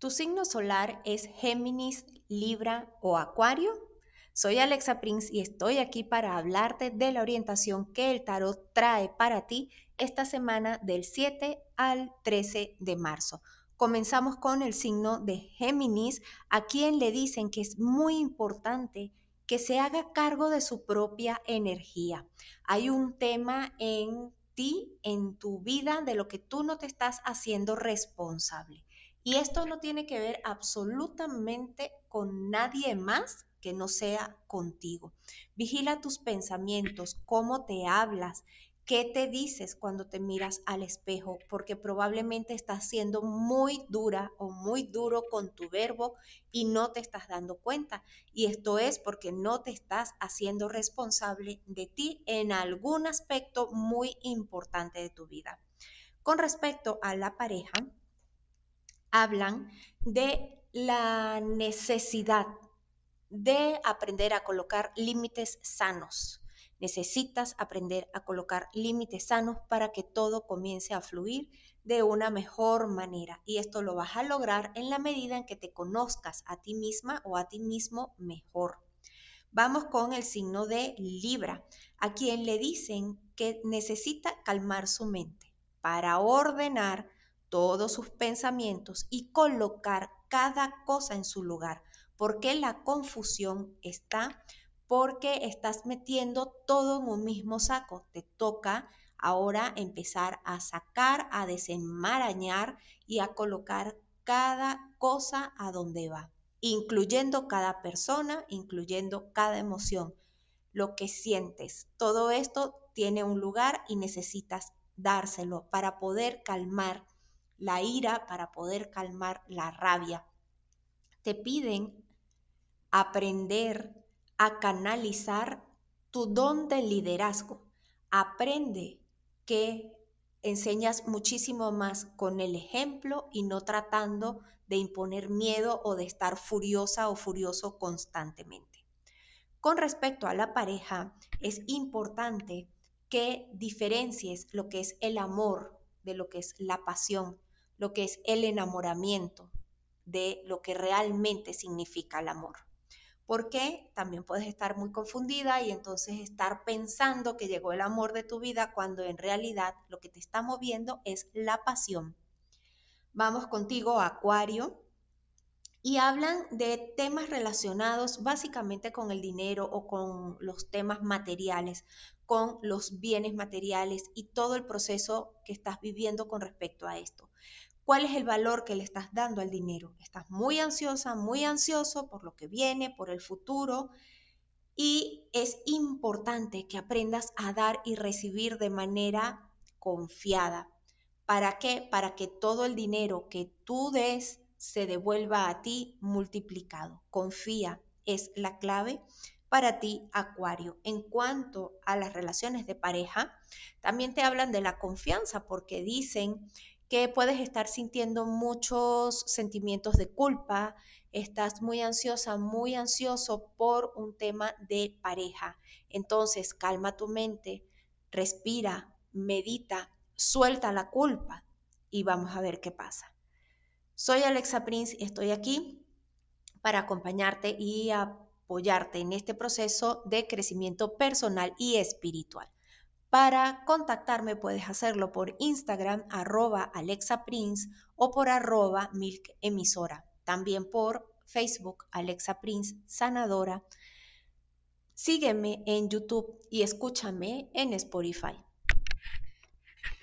¿Tu signo solar es Géminis, Libra o Acuario? Soy Alexa Prince y estoy aquí para hablarte de la orientación que el tarot trae para ti esta semana del 7 al 13 de marzo. Comenzamos con el signo de Géminis, a quien le dicen que es muy importante que se haga cargo de su propia energía. Hay un tema en ti, en tu vida, de lo que tú no te estás haciendo responsable. Y esto no tiene que ver absolutamente con nadie más que no sea contigo. Vigila tus pensamientos, cómo te hablas, ¿Qué te dices cuando te miras al espejo? Porque probablemente estás siendo muy dura o muy duro con tu verbo y no te estás dando cuenta. Y esto es porque no te estás haciendo responsable de ti en algún aspecto muy importante de tu vida. Con respecto a la pareja, hablan de la necesidad de aprender a colocar límites sanos Necesitas aprender a colocar límites sanos para que todo comience a fluir de una mejor manera. Y esto lo vas a lograr en la medida en que te conozcas a ti misma o a ti mismo mejor. Vamos con el signo de Libra, a quien le dicen que necesita calmar su mente para ordenar todos sus pensamientos y colocar cada cosa en su lugar, porque la confusión está porque estás metiendo todo en un mismo saco. Te toca ahora empezar a sacar, a desenmarañar y a colocar cada cosa a donde va, incluyendo cada persona, incluyendo cada emoción, lo que sientes. Todo esto tiene un lugar y necesitas dárselo para poder calmar la ira, para poder calmar la rabia. Te piden aprender a canalizar tu don de liderazgo. Aprende que enseñas muchísimo más con el ejemplo y no tratando de imponer miedo o de estar furiosa o furioso constantemente. Con respecto a la pareja, es importante que diferencies lo que es el amor de lo que es la pasión, lo que es el enamoramiento, de lo que realmente significa el amor. Porque también puedes estar muy confundida y entonces estar pensando que llegó el amor de tu vida cuando en realidad lo que te está moviendo es la pasión. Vamos contigo, Acuario, y hablan de temas relacionados básicamente con el dinero o con los temas materiales, con los bienes materiales y todo el proceso que estás viviendo con respecto a esto cuál es el valor que le estás dando al dinero. Estás muy ansiosa, muy ansioso por lo que viene, por el futuro. Y es importante que aprendas a dar y recibir de manera confiada. ¿Para qué? Para que todo el dinero que tú des se devuelva a ti multiplicado. Confía, es la clave para ti, Acuario. En cuanto a las relaciones de pareja, también te hablan de la confianza porque dicen que puedes estar sintiendo muchos sentimientos de culpa, estás muy ansiosa, muy ansioso por un tema de pareja. Entonces, calma tu mente, respira, medita, suelta la culpa y vamos a ver qué pasa. Soy Alexa Prince y estoy aquí para acompañarte y apoyarte en este proceso de crecimiento personal y espiritual. Para contactarme puedes hacerlo por Instagram arroba Alexa Prince o por arroba Milk Emisora. También por Facebook Alexa Prince Sanadora. Sígueme en YouTube y escúchame en Spotify.